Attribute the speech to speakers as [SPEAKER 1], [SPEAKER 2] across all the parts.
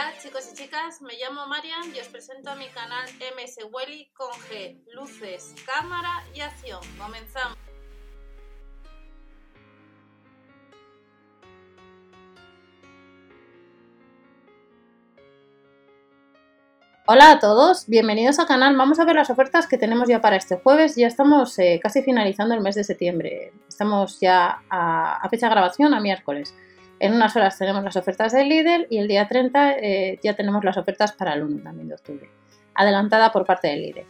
[SPEAKER 1] Hola chicos y chicas, me llamo Marian y os presento a mi canal MS Welly con G, luces, cámara y acción. Comenzamos. Hola a todos, bienvenidos al canal. Vamos a ver las ofertas que tenemos ya para este jueves. Ya estamos eh, casi finalizando el mes de septiembre. Estamos ya a, fecha de grabación a miércoles. En unas horas tenemos las ofertas del Lidl y el día 30 eh, ya tenemos las ofertas para el 1 también de octubre. Adelantada por parte del Lidl.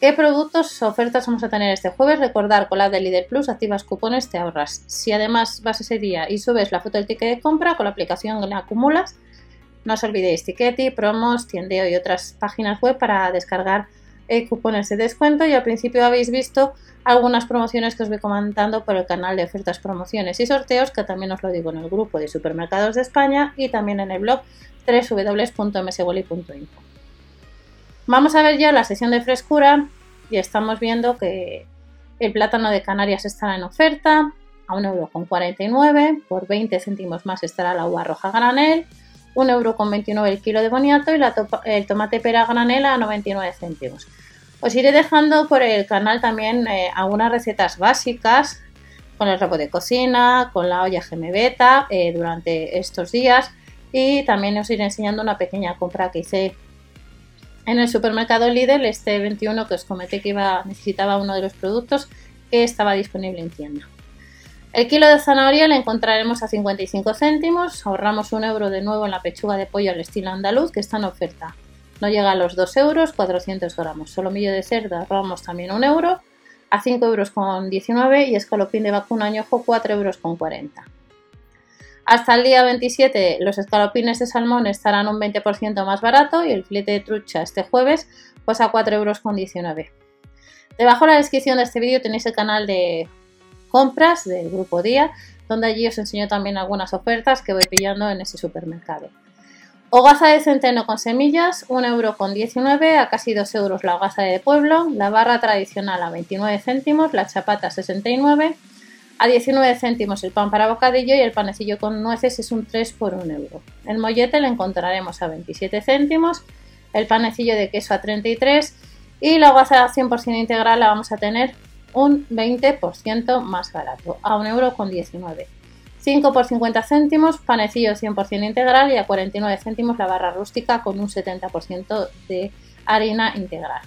[SPEAKER 1] ¿Qué productos ofertas vamos a tener este jueves? Recordar con la de Lidl Plus activas cupones, te ahorras. Si además vas ese día y subes la foto del ticket de compra, con la aplicación la acumulas no os olvidéis Tickety, Promos, Tiendeo y otras páginas web para descargar eh, cupones de descuento y al principio habéis visto algunas promociones que os voy comentando por el canal de ofertas, promociones y sorteos que también os lo digo en el grupo de supermercados de España y también en el blog www.mswoli.info. Vamos a ver ya la sesión de frescura y estamos viendo que el plátano de Canarias estará en oferta a 1,49€, por 20 céntimos más estará la uva roja granel, 1,29€ el kilo de boniato y el tomate pera granela a 99 céntimos. Os iré dejando por el canal también eh, algunas recetas básicas con el rabo de cocina, con la olla GM eh, durante estos días y también os iré enseñando una pequeña compra que hice en el supermercado Lidl este 21 que os comenté que iba, necesitaba uno de los productos que estaba disponible en tienda. El kilo de zanahoria le encontraremos a 55 céntimos, ahorramos un euro de nuevo en la pechuga de pollo al estilo andaluz que está en oferta. No llega a los 2 euros, 400 gramos. Solomillo de cerdo ahorramos también un euro a 5 euros con 19 y escalopín de vacuno añojo 4 euros con 40. Hasta el día 27 los escalopines de salmón estarán un 20% más barato y el filete de trucha este jueves pues a 4 euros con 19. Debajo en la descripción de este vídeo tenéis el canal de compras del grupo Día, donde allí os enseño también algunas ofertas que voy pillando en ese supermercado. Hogaza de centeno con semillas, 1,19€ a casi 2 euros la hogaza de pueblo, la barra tradicional a 29 céntimos, la chapata 69, a 19 céntimos el pan para bocadillo y el panecillo con nueces es un 3 por 1 euro. El mollete le encontraremos a 27 céntimos, el panecillo de queso a 33 y la hogaza 100% integral la vamos a tener un 20% más barato, a 1,19€. 5 por 50 céntimos, panecillo 100% integral y a 49 céntimos la barra rústica con un 70% de harina integral.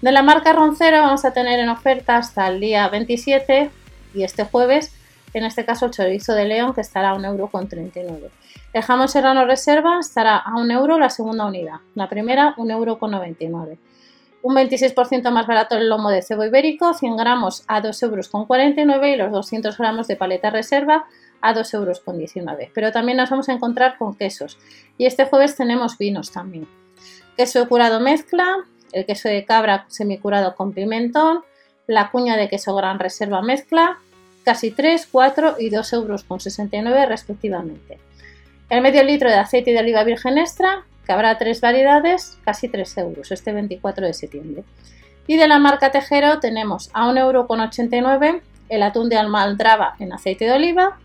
[SPEAKER 1] De la marca Roncero vamos a tener en oferta hasta el día 27 y este jueves, en este caso el chorizo de león que estará a 1,39€. El jamón serrano reserva estará a 1 euro la segunda unidad, la primera 1,99€. Un 26% más barato el lomo de cebo ibérico, 100 gramos a 2,49 euros y los 200 gramos de paleta reserva a 2,19 euros. Pero también nos vamos a encontrar con quesos. Y este jueves tenemos vinos también. Queso curado mezcla, el queso de cabra semicurado con pimentón, la cuña de queso gran reserva mezcla, casi 3, 4 y 2,69 euros respectivamente. El medio litro de aceite de oliva virgen extra, que habrá tres variedades, casi 3 euros, este 24 de septiembre. Y de la marca Tejero tenemos a 1,89 euro el atún de almaldraba en aceite de oliva,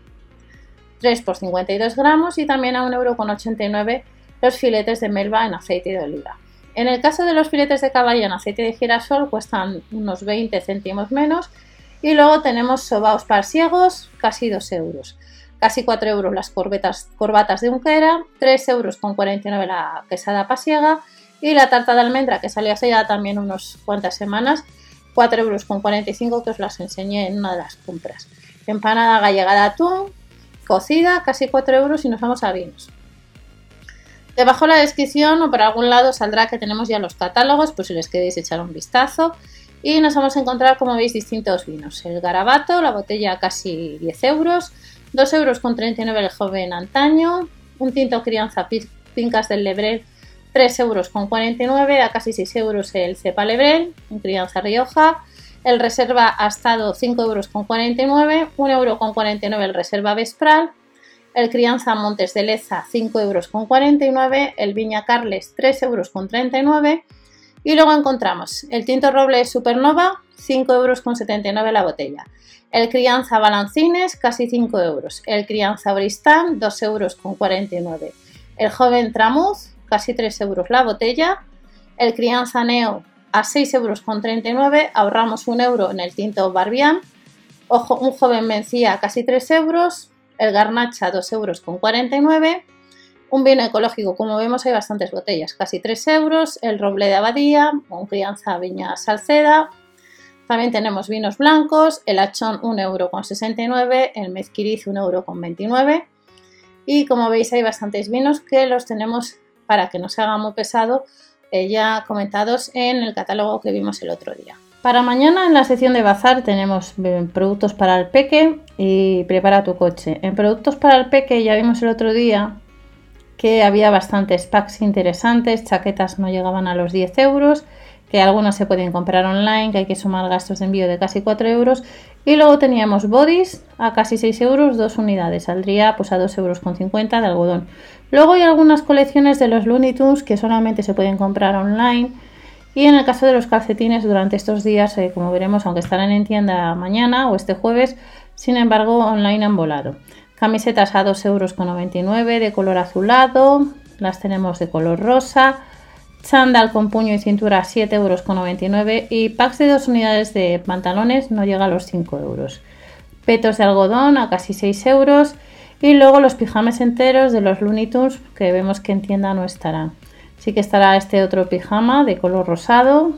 [SPEAKER 1] 3 por 52 gramos y también a 1,89 euro los filetes de melva en aceite de oliva. En el caso de los filetes de caballo en aceite de girasol cuestan unos 20 céntimos menos y luego tenemos sobaos parsiegos, casi 2 euros casi 4 euros las corbatas de unquera, 3 euros con 49 la quesada pasiega y la tarta de almendra que salió hace ya también unas cuantas semanas, 4 euros con 45 que os las enseñé en una de las compras. Empanada gallega de atún, cocida, casi 4 euros y nos vamos a vinos. Debajo de la descripción o por algún lado saldrá que tenemos ya los catálogos, pues si les queréis echar un vistazo. Y nos vamos a encontrar, como veis, distintos vinos. El garabato, la botella casi 10 euros, 2 euros con 39 el joven antaño, un tinto crianza Pincas del Lebrel 3 euros con 49, a casi 6 euros el cepa Lebrel, un crianza Rioja, el reserva Astado 5 euros con 49, 1 euro con 49 el reserva Vespral, el crianza Montes de Leza 5 euros con 49, el Viña Carles 3 euros con 39 y luego encontramos el tinto roble Supernova 5 euros con 79 la botella. El crianza balancines, casi 5 euros. El crianza bristán, 2 euros con 49. el joven Tramuz, casi 3 euros la botella, el crianza neo a 6 euros con 39, ahorramos un euro en el tinto Barbian, un joven mencía casi 3 euros, el garnacha 2 euros con 49, un vino ecológico, como vemos hay bastantes botellas, casi 3 euros, el roble de abadía, un crianza viña salceda, también tenemos vinos blancos, el achón 1,69 euro, el mezquiriz 1,29 euro. Y como veis hay bastantes vinos que los tenemos para que no se haga muy pesado, eh, ya comentados en el catálogo que vimos el otro día. Para mañana en la sección de bazar tenemos eh, productos para el peque y prepara tu coche. En productos para el peque ya vimos el otro día que había bastantes packs interesantes, chaquetas no llegaban a los 10 euros que algunos se pueden comprar online, que hay que sumar gastos de envío de casi 4 euros. Y luego teníamos bodies a casi 6 euros, dos unidades, saldría pues a 2,50 euros con 50 de algodón. Luego hay algunas colecciones de los Looney Tunes que solamente se pueden comprar online. Y en el caso de los calcetines, durante estos días, eh, como veremos, aunque estarán en tienda mañana o este jueves, sin embargo, online han volado. Camisetas a 2,99 euros de color azulado, las tenemos de color rosa, Sandal con puño y cintura 7,99 euros y packs de dos unidades de pantalones no llega a los 5 euros. Petos de algodón a casi 6 euros y luego los pijames enteros de los Looney Tunes que vemos que en tienda no estarán. Sí que estará este otro pijama de color rosado,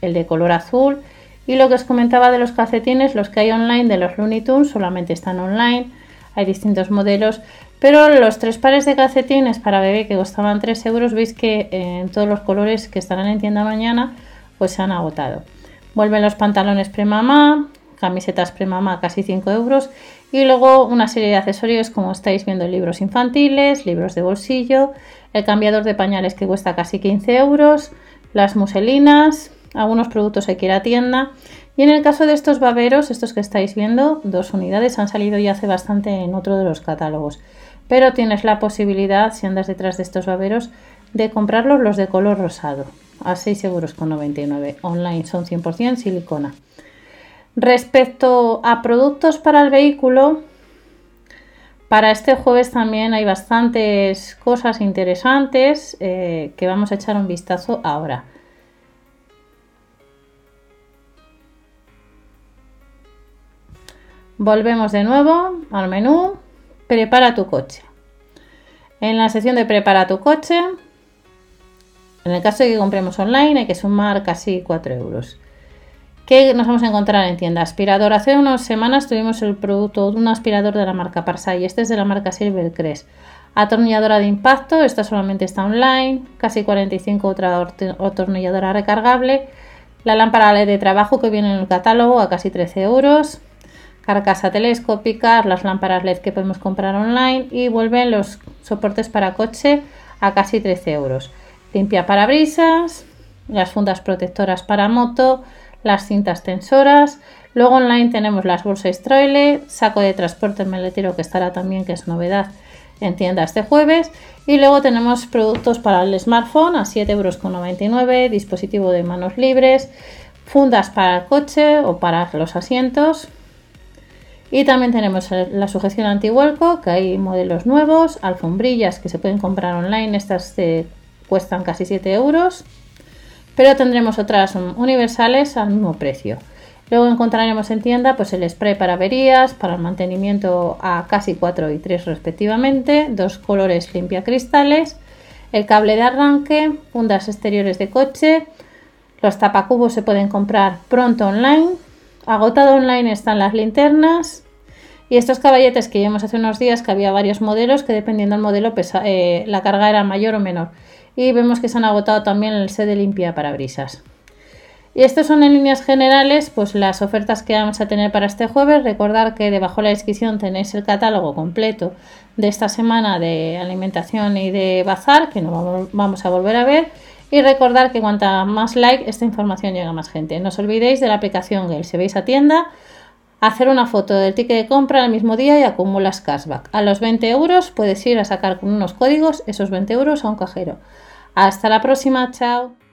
[SPEAKER 1] el de color azul y lo que os comentaba de los calcetines, los que hay online de los Looney Tunes solamente están online. Hay distintos modelos, pero los tres pares de calcetines para bebé que costaban 3 euros, veis que eh, en todos los colores que estarán en tienda mañana, pues se han agotado. Vuelven los pantalones premamá, camisetas premamá casi 5 euros y luego una serie de accesorios como estáis viendo libros infantiles, libros de bolsillo, el cambiador de pañales que cuesta casi 15 euros, las muselinas, algunos productos hay que ir a tienda y en el caso de estos baberos, estos que estáis viendo, dos unidades han salido ya hace bastante en otro de los catálogos pero tienes la posibilidad, si andas detrás de estos baberos, de comprarlos los de color rosado a 6,99 euros. Online son 100% silicona. Respecto a productos para el vehículo, para este jueves también hay bastantes cosas interesantes eh, que vamos a echar un vistazo ahora. Volvemos de nuevo al menú Prepara tu coche. En la sección de Prepara tu coche, en el caso de que compremos online, hay que sumar casi 4 euros. ¿Qué nos vamos a encontrar en tienda? Aspirador. Hace unas semanas tuvimos el producto de un aspirador de la marca Parsai. Este es de la marca Silvercrest. Atornilladora de impacto. Esta solamente está online. Casi 45 otra atornilladora recargable. La lámpara LED de trabajo que viene en el catálogo a casi 13 euros carcasa telescópica, las lámparas LED que podemos comprar online y vuelven los soportes para coche a casi 13 euros. Limpia parabrisas, las fundas protectoras para moto, las cintas tensoras. Luego online tenemos las bolsas trailer, saco de transporte meletero que estará también, que es novedad en tienda este jueves. Y luego tenemos productos para el smartphone a 7,99 euros, dispositivo de manos libres, fundas para el coche o para los asientos, y también tenemos la sujeción antihuelco, que hay modelos nuevos, alfombrillas que se pueden comprar online, estas cuestan casi 7 euros, pero tendremos otras universales al mismo precio. Luego encontraremos en tienda pues el spray para averías, para el mantenimiento a casi 4 y 3 respectivamente, dos colores limpia cristales, el cable de arranque, fundas exteriores de coche, los tapacubos se pueden comprar pronto online Agotado online están las linternas y estos caballetes que vimos hace unos días que había varios modelos que dependiendo del modelo eh, la carga era mayor o menor. Y vemos que se han agotado también el set de limpia parabrisas. Y estas son en líneas generales pues las ofertas que vamos a tener para este jueves. Recordar que debajo de la descripción tenéis el catálogo completo de esta semana de alimentación y de bazar que no vamos a volver a ver. Y recordar que cuanta más like, esta información llega a más gente. No os olvidéis de la aplicación Gale. Si veis a tienda, hacer una foto del ticket de compra el mismo día y acumulas cashback. A los 20 euros puedes ir a sacar con unos códigos esos 20 euros a un cajero. Hasta la próxima, chao.